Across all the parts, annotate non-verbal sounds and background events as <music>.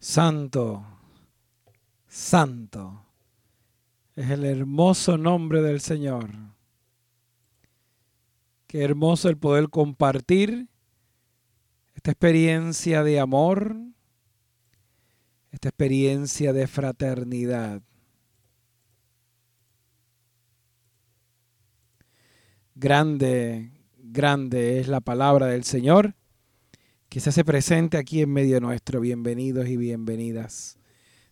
Santo, santo es el hermoso nombre del Señor. Qué hermoso el poder compartir esta experiencia de amor, esta experiencia de fraternidad. Grande, grande es la palabra del Señor que se hace presente aquí en medio nuestro. Bienvenidos y bienvenidas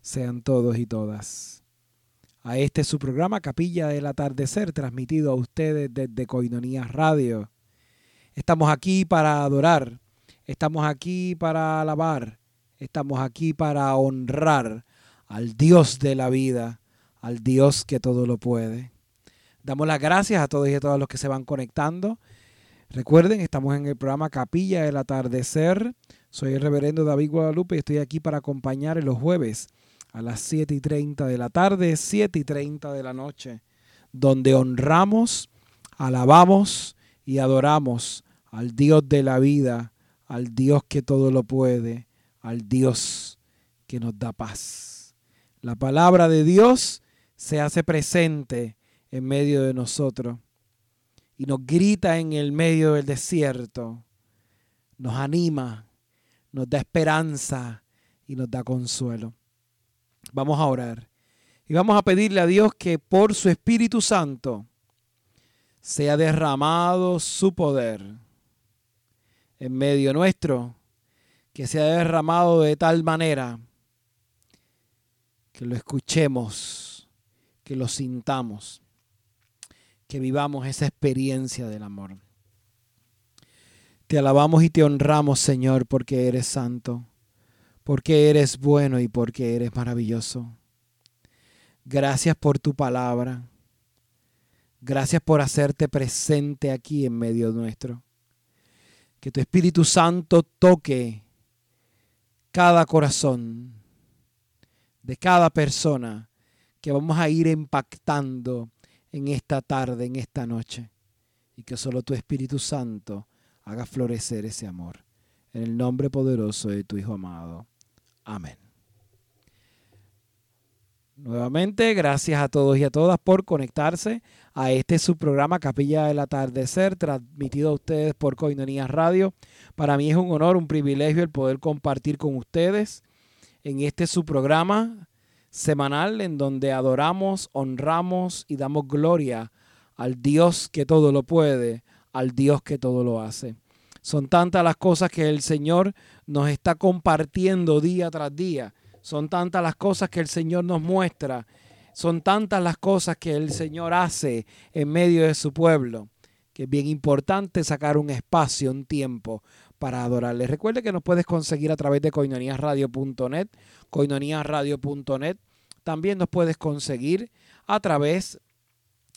sean todos y todas a este su programa Capilla del Atardecer, transmitido a ustedes desde Coinonía Radio. Estamos aquí para adorar, estamos aquí para alabar, estamos aquí para honrar al Dios de la vida, al Dios que todo lo puede. Damos las gracias a todos y a todas los que se van conectando Recuerden, estamos en el programa Capilla del Atardecer. Soy el reverendo David Guadalupe y estoy aquí para acompañar los jueves a las 7 y 30 de la tarde, 7 y 30 de la noche, donde honramos, alabamos y adoramos al Dios de la vida, al Dios que todo lo puede, al Dios que nos da paz. La palabra de Dios se hace presente en medio de nosotros y nos grita en el medio del desierto, nos anima, nos da esperanza y nos da consuelo. Vamos a orar y vamos a pedirle a Dios que por su Espíritu Santo sea derramado su poder en medio nuestro, que sea derramado de tal manera que lo escuchemos, que lo sintamos que vivamos esa experiencia del amor. Te alabamos y te honramos, Señor, porque eres santo, porque eres bueno y porque eres maravilloso. Gracias por tu palabra. Gracias por hacerte presente aquí en medio nuestro. Que tu Espíritu Santo toque cada corazón de cada persona que vamos a ir impactando en esta tarde, en esta noche, y que solo tu Espíritu Santo haga florecer ese amor. En el nombre poderoso de tu Hijo amado. Amén. Nuevamente, gracias a todos y a todas por conectarse a este su programa Capilla del Atardecer, transmitido a ustedes por Coinonía Radio. Para mí es un honor, un privilegio el poder compartir con ustedes en este su programa semanal en donde adoramos, honramos y damos gloria al Dios que todo lo puede, al Dios que todo lo hace. Son tantas las cosas que el Señor nos está compartiendo día tras día. Son tantas las cosas que el Señor nos muestra. Son tantas las cosas que el Señor hace en medio de su pueblo, que es bien importante sacar un espacio, un tiempo para adorarle. Recuerde que nos puedes conseguir a través de coinoniasradio.net, coinoniasradio.net. También nos puedes conseguir a través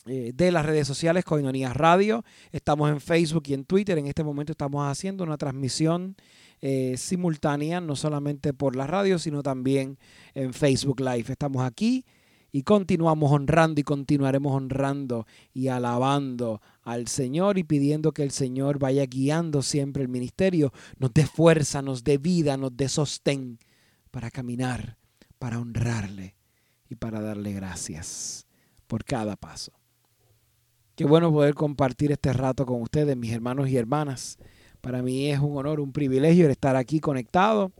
eh, de las redes sociales Coinonías Radio. Estamos en Facebook y en Twitter. En este momento estamos haciendo una transmisión eh, simultánea, no solamente por la radio, sino también en Facebook Live. Estamos aquí y continuamos honrando y continuaremos honrando y alabando al Señor y pidiendo que el Señor vaya guiando siempre el ministerio, nos dé fuerza, nos dé vida, nos dé sostén para caminar, para honrarle y para darle gracias por cada paso. Qué bueno poder compartir este rato con ustedes, mis hermanos y hermanas. Para mí es un honor, un privilegio estar aquí conectado.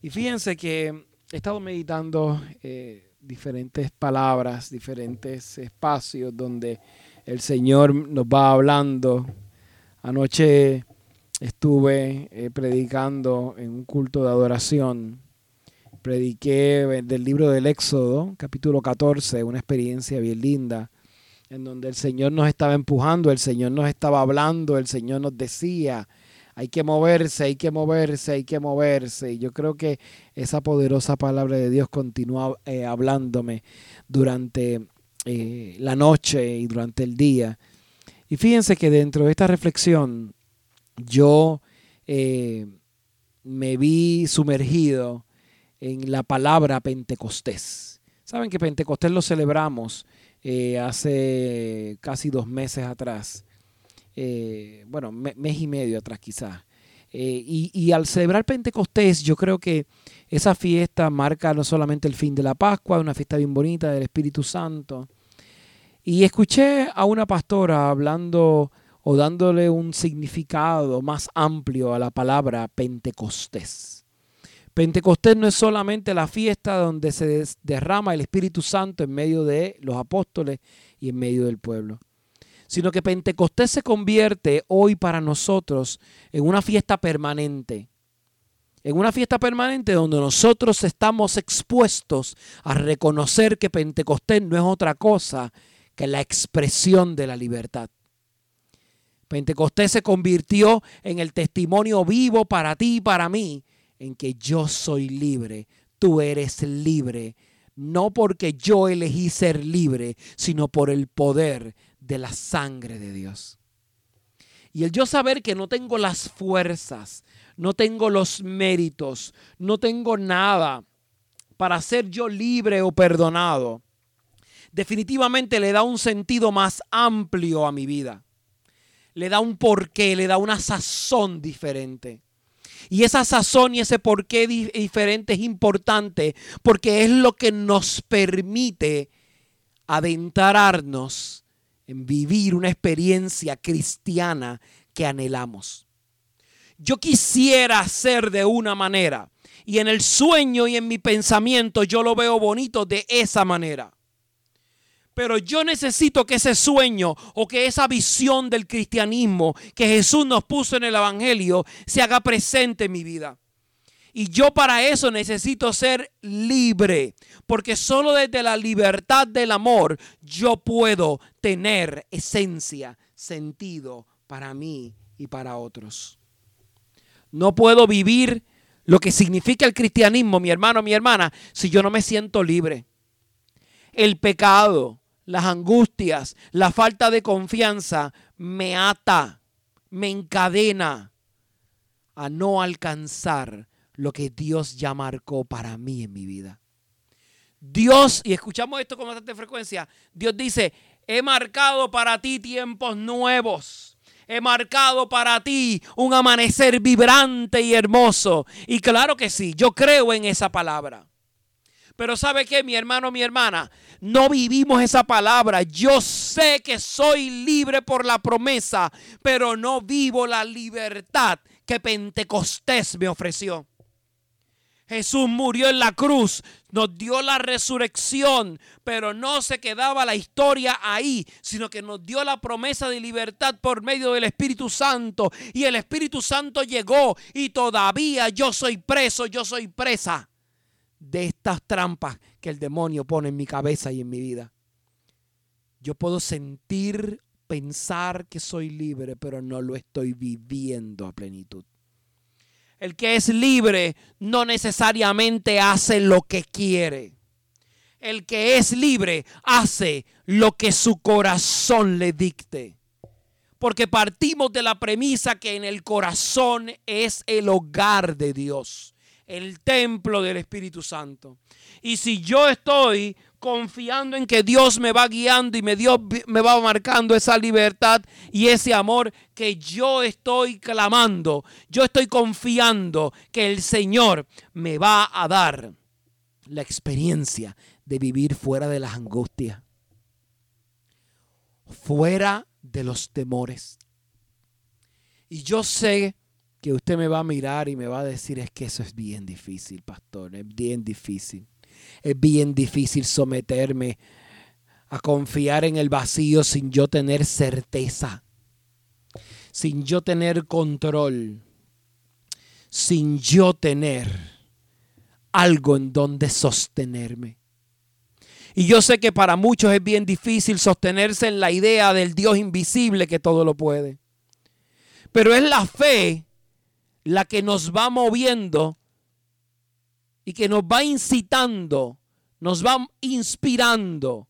Y fíjense que he estado meditando eh, diferentes palabras, diferentes espacios donde el Señor nos va hablando. Anoche estuve eh, predicando en un culto de adoración. Prediqué del libro del Éxodo, capítulo 14, una experiencia bien linda, en donde el Señor nos estaba empujando, el Señor nos estaba hablando, el Señor nos decía, hay que moverse, hay que moverse, hay que moverse. Y yo creo que esa poderosa palabra de Dios continúa eh, hablándome durante eh, la noche y durante el día. Y fíjense que dentro de esta reflexión yo eh, me vi sumergido en la palabra Pentecostés. Saben que Pentecostés lo celebramos hace casi dos meses atrás. Bueno, mes y medio atrás quizás, Eh, y, y, al celebrar Pentecostés, yo creo que esa fiesta marca no solamente el fin de la Pascua, una fiesta bien bonita del Espíritu Santo. Y escuché a una pastora hablando o dándole un significado más amplio a la palabra Pentecostés. Pentecostés no es solamente la fiesta donde se derrama el Espíritu Santo en medio de los apóstoles y en medio del pueblo sino que Pentecostés se convierte hoy para nosotros en una fiesta permanente. En una fiesta permanente donde nosotros estamos expuestos a reconocer que Pentecostés no es otra cosa que la expresión de la libertad. Pentecostés se convirtió en el testimonio vivo para ti y para mí, en que yo soy libre, tú eres libre, no porque yo elegí ser libre, sino por el poder de la sangre de Dios. Y el yo saber que no tengo las fuerzas, no tengo los méritos, no tengo nada para ser yo libre o perdonado, definitivamente le da un sentido más amplio a mi vida. Le da un porqué, le da una sazón diferente. Y esa sazón y ese porqué diferente es importante porque es lo que nos permite adentrarnos vivir una experiencia cristiana que anhelamos. Yo quisiera ser de una manera y en el sueño y en mi pensamiento yo lo veo bonito de esa manera. Pero yo necesito que ese sueño o que esa visión del cristianismo que Jesús nos puso en el Evangelio se haga presente en mi vida. Y yo para eso necesito ser libre, porque solo desde la libertad del amor yo puedo tener esencia, sentido para mí y para otros. No puedo vivir lo que significa el cristianismo, mi hermano, mi hermana, si yo no me siento libre. El pecado, las angustias, la falta de confianza me ata, me encadena a no alcanzar lo que Dios ya marcó para mí en mi vida. Dios, y escuchamos esto con bastante frecuencia, Dios dice, he marcado para ti tiempos nuevos. He marcado para ti un amanecer vibrante y hermoso. Y claro que sí, yo creo en esa palabra. Pero ¿sabe qué, mi hermano, mi hermana? No vivimos esa palabra. Yo sé que soy libre por la promesa, pero no vivo la libertad que Pentecostés me ofreció. Jesús murió en la cruz, nos dio la resurrección, pero no se quedaba la historia ahí, sino que nos dio la promesa de libertad por medio del Espíritu Santo. Y el Espíritu Santo llegó y todavía yo soy preso, yo soy presa de estas trampas que el demonio pone en mi cabeza y en mi vida. Yo puedo sentir, pensar que soy libre, pero no lo estoy viviendo a plenitud. El que es libre no necesariamente hace lo que quiere. El que es libre hace lo que su corazón le dicte. Porque partimos de la premisa que en el corazón es el hogar de Dios, el templo del Espíritu Santo. Y si yo estoy confiando en que Dios me va guiando y me, Dios me va marcando esa libertad y ese amor que yo estoy clamando. Yo estoy confiando que el Señor me va a dar la experiencia de vivir fuera de las angustias, fuera de los temores. Y yo sé que usted me va a mirar y me va a decir es que eso es bien difícil, pastor, es bien difícil es bien difícil someterme a confiar en el vacío sin yo tener certeza, sin yo tener control, sin yo tener algo en donde sostenerme. Y yo sé que para muchos es bien difícil sostenerse en la idea del Dios invisible que todo lo puede. Pero es la fe la que nos va moviendo y que nos va incitando, nos va inspirando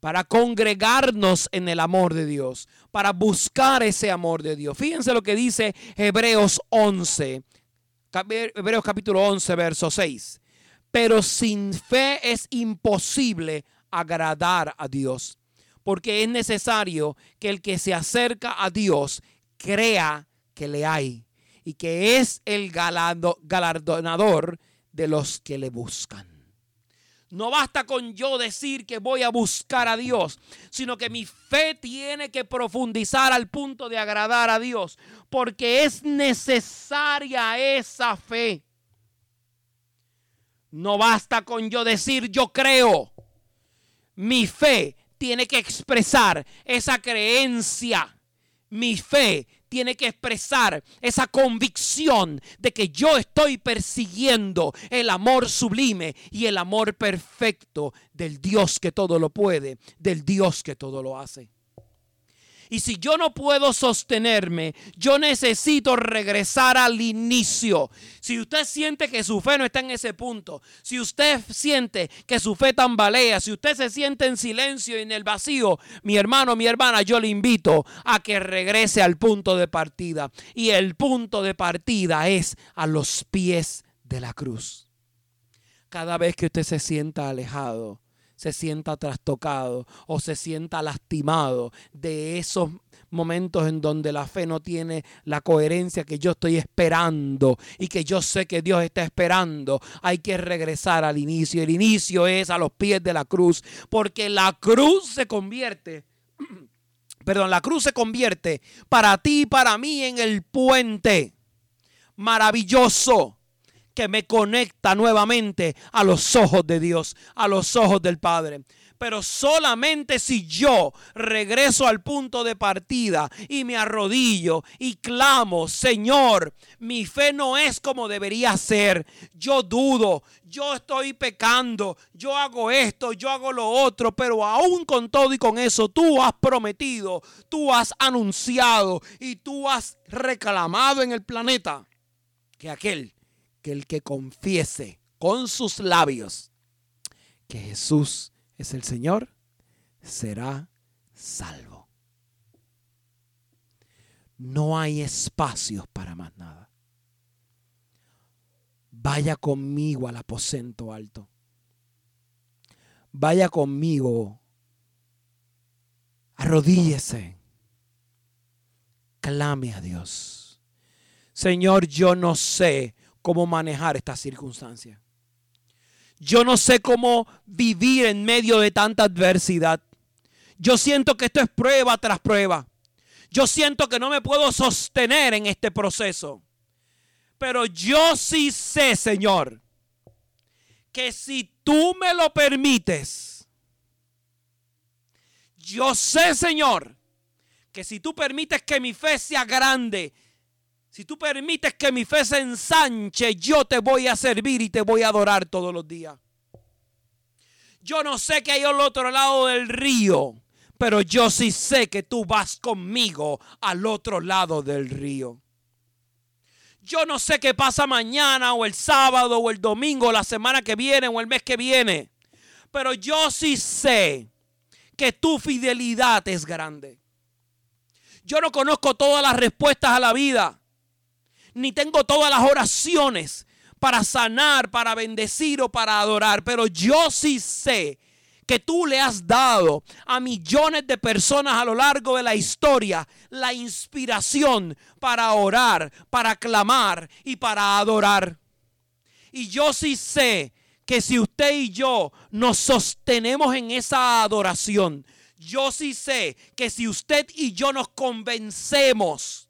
para congregarnos en el amor de Dios, para buscar ese amor de Dios. Fíjense lo que dice Hebreos 11, Hebreos capítulo 11, verso 6. Pero sin fe es imposible agradar a Dios, porque es necesario que el que se acerca a Dios crea que le hay y que es el galardonador de los que le buscan. No basta con yo decir que voy a buscar a Dios, sino que mi fe tiene que profundizar al punto de agradar a Dios, porque es necesaria esa fe. No basta con yo decir yo creo. Mi fe tiene que expresar esa creencia. Mi fe tiene que expresar esa convicción de que yo estoy persiguiendo el amor sublime y el amor perfecto del Dios que todo lo puede, del Dios que todo lo hace. Y si yo no puedo sostenerme, yo necesito regresar al inicio. Si usted siente que su fe no está en ese punto, si usted siente que su fe tambalea, si usted se siente en silencio y en el vacío, mi hermano, mi hermana, yo le invito a que regrese al punto de partida. Y el punto de partida es a los pies de la cruz. Cada vez que usted se sienta alejado, se sienta trastocado o se sienta lastimado de esos momentos en donde la fe no tiene la coherencia que yo estoy esperando y que yo sé que Dios está esperando, hay que regresar al inicio. El inicio es a los pies de la cruz, porque la cruz se convierte, <clears throat> perdón, la cruz se convierte para ti y para mí en el puente maravilloso que me conecta nuevamente a los ojos de Dios, a los ojos del Padre. Pero solamente si yo regreso al punto de partida y me arrodillo y clamo, Señor, mi fe no es como debería ser. Yo dudo, yo estoy pecando, yo hago esto, yo hago lo otro, pero aún con todo y con eso, tú has prometido, tú has anunciado y tú has reclamado en el planeta que aquel que el que confiese con sus labios que Jesús es el Señor, será salvo. No hay espacios para más nada. Vaya conmigo al aposento alto. Vaya conmigo. Arrodíllese. Clame a Dios. Señor, yo no sé cómo manejar esta circunstancia. Yo no sé cómo vivir en medio de tanta adversidad. Yo siento que esto es prueba tras prueba. Yo siento que no me puedo sostener en este proceso. Pero yo sí sé, Señor, que si tú me lo permites, yo sé, Señor, que si tú permites que mi fe sea grande, si tú permites que mi fe se ensanche, yo te voy a servir y te voy a adorar todos los días. Yo no sé qué hay al otro lado del río, pero yo sí sé que tú vas conmigo al otro lado del río. Yo no sé qué pasa mañana o el sábado o el domingo, o la semana que viene o el mes que viene, pero yo sí sé que tu fidelidad es grande. Yo no conozco todas las respuestas a la vida ni tengo todas las oraciones para sanar, para bendecir o para adorar, pero yo sí sé que tú le has dado a millones de personas a lo largo de la historia la inspiración para orar, para clamar y para adorar. Y yo sí sé que si usted y yo nos sostenemos en esa adoración, yo sí sé que si usted y yo nos convencemos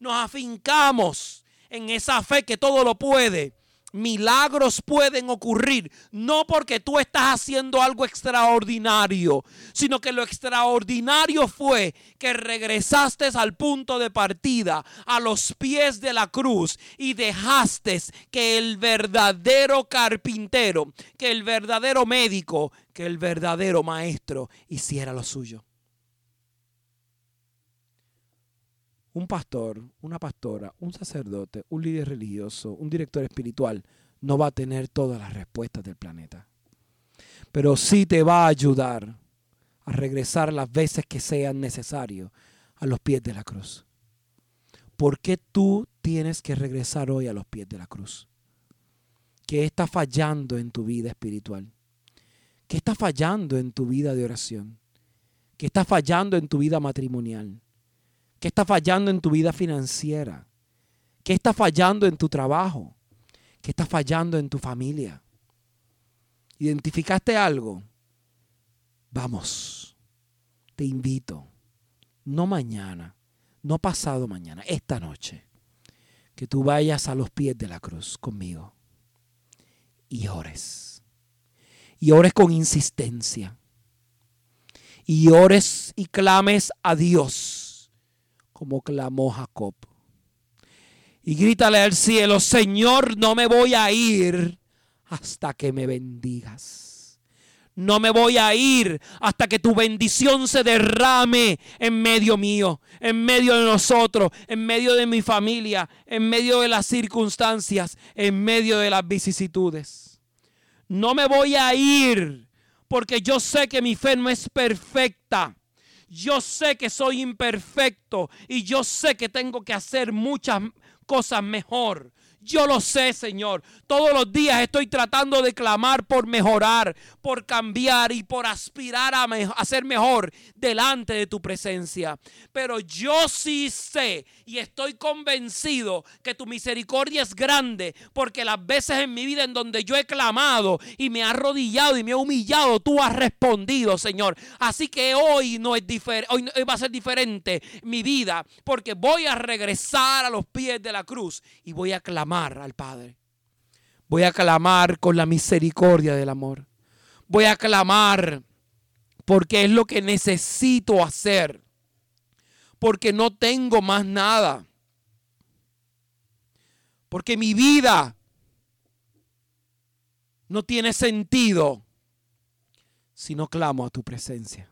nos afincamos en esa fe que todo lo puede, milagros pueden ocurrir, no porque tú estás haciendo algo extraordinario, sino que lo extraordinario fue que regresaste al punto de partida, a los pies de la cruz, y dejaste que el verdadero carpintero, que el verdadero médico, que el verdadero maestro hiciera lo suyo. Un pastor, una pastora, un sacerdote, un líder religioso, un director espiritual, no va a tener todas las respuestas del planeta. Pero sí te va a ayudar a regresar las veces que sean necesarios a los pies de la cruz. ¿Por qué tú tienes que regresar hoy a los pies de la cruz? ¿Qué está fallando en tu vida espiritual? ¿Qué está fallando en tu vida de oración? ¿Qué está fallando en tu vida matrimonial? ¿Qué está fallando en tu vida financiera? ¿Qué está fallando en tu trabajo? ¿Qué está fallando en tu familia? ¿Identificaste algo? Vamos, te invito, no mañana, no pasado mañana, esta noche, que tú vayas a los pies de la cruz conmigo y ores. Y ores con insistencia. Y ores y clames a Dios como clamó Jacob. Y grítale al cielo, Señor, no me voy a ir hasta que me bendigas. No me voy a ir hasta que tu bendición se derrame en medio mío, en medio de nosotros, en medio de mi familia, en medio de las circunstancias, en medio de las vicisitudes. No me voy a ir porque yo sé que mi fe no es perfecta. Yo sé que soy imperfecto y yo sé que tengo que hacer muchas cosas mejor. Yo lo sé, Señor. Todos los días estoy tratando de clamar por mejorar, por cambiar y por aspirar a, ser mejor delante de tu presencia. Pero yo sí sé y estoy convencido que tu misericordia es grande porque las veces en mi vida en donde yo he clamado y me he arrodillado y me he humillado, tú has respondido, Señor. Así que hoy no es diferente, hoy va a ser diferente mi vida porque voy a regresar a los pies de la cruz y voy a clamar al Padre. Voy a clamar con la misericordia del amor. Voy a clamar porque es lo que necesito hacer. Porque no tengo más nada. Porque mi vida no tiene sentido si no clamo a tu presencia.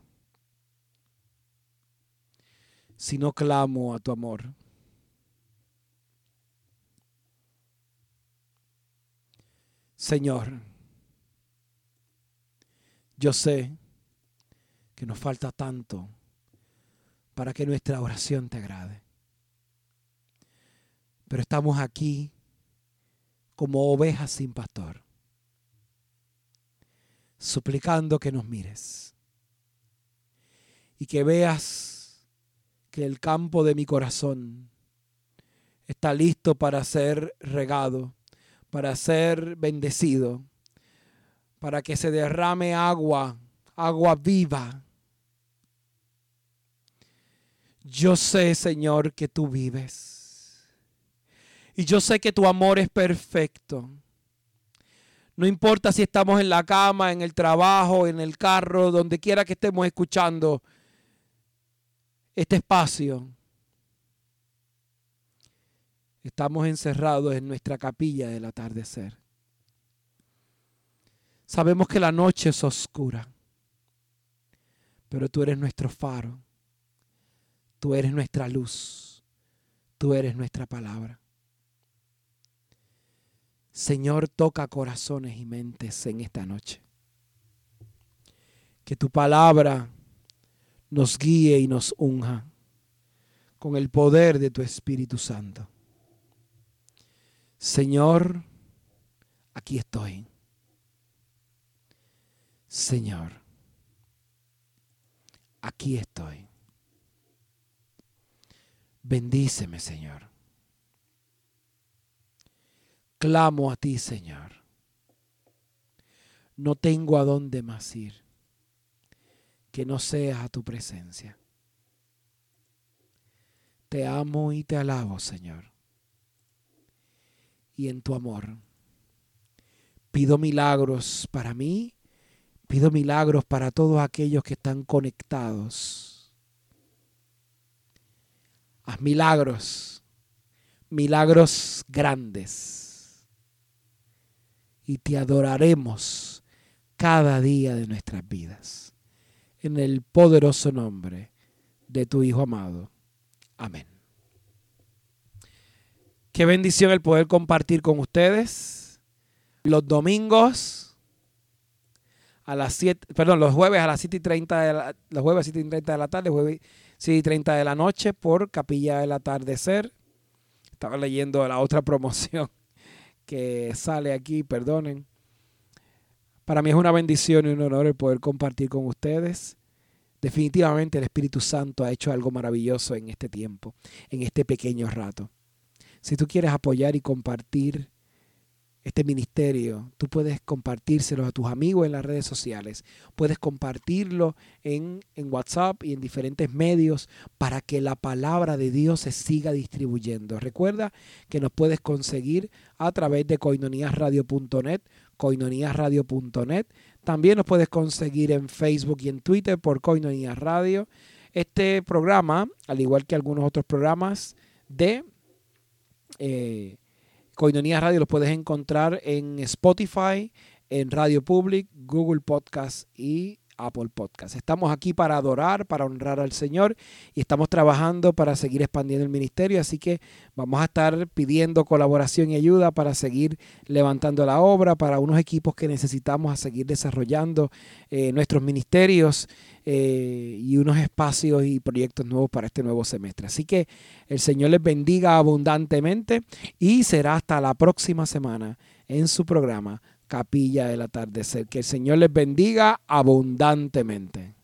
Si no clamo a tu amor. Señor, yo sé que nos falta tanto para que nuestra oración te agrade. Pero estamos aquí como ovejas sin pastor, suplicando que nos mires y que veas que el campo de mi corazón está listo para ser regado para ser bendecido, para que se derrame agua, agua viva. Yo sé, Señor, que tú vives. Y yo sé que tu amor es perfecto. No importa si estamos en la cama, en el trabajo, en el carro, donde quiera que estemos escuchando este espacio. Estamos encerrados en nuestra capilla del atardecer. Sabemos que la noche es oscura, pero tú eres nuestro faro, tú eres nuestra luz, tú eres nuestra palabra. Señor, toca corazones y mentes en esta noche. Que tu palabra nos guíe y nos unja con el poder de tu Espíritu Santo. Señor, aquí estoy. Señor, aquí estoy. Bendíceme, Señor. Clamo a ti, Señor. No tengo a dónde más ir que no sea a tu presencia. Te amo y te alabo, Señor y en tu amor. Pido milagros para mí, pido milagros para todos aquellos que están conectados. Haz milagros, milagros grandes. Y te adoraremos cada día de nuestras vidas. En el poderoso nombre de tu Hijo amado. Amén. Qué bendición el poder compartir con ustedes los domingos a las 7, perdón, los jueves a las 7 y 30 de la, los jueves a 7 y 30 de la tarde, jueves 7 y 30 de la noche por Capilla del Atardecer. Estaba leyendo la otra <laughs> promoción que sale aquí, perdonen. Para mí es una bendición y un honor el poder compartir con ustedes. Definitivamente el Espíritu Santo ha hecho algo maravilloso en este tiempo, en este pequeño rato. Si tú quieres apoyar y compartir este ministerio, tú puedes compartírselo a tus amigos en las redes sociales, puedes compartirlo en, en, WhatsApp y en diferentes medios para que la palabra de Dios se siga distribuyendo. Recuerda que nos puedes conseguir a través de coinoniasradio.net, coinoniasradio.net. También nos puedes conseguir en Facebook y en Twitter por Coinonías Radio. Este programa, al igual que algunos otros programas de... Eh, Coinonía Radio los puedes encontrar en Spotify, en Radio Public, Google Podcast y Apple Podcast. Estamos aquí para adorar, para honrar al Señor y estamos trabajando para seguir expandiendo el ministerio, así que vamos a estar pidiendo colaboración y ayuda para seguir levantando la obra, para unos equipos que necesitamos a seguir desarrollando eh, nuestros ministerios eh, y unos espacios y proyectos nuevos para este nuevo semestre. Así que el Señor les bendiga abundantemente y será hasta la próxima semana en su programa capilla del atardecer. Que el Señor les bendiga abundantemente.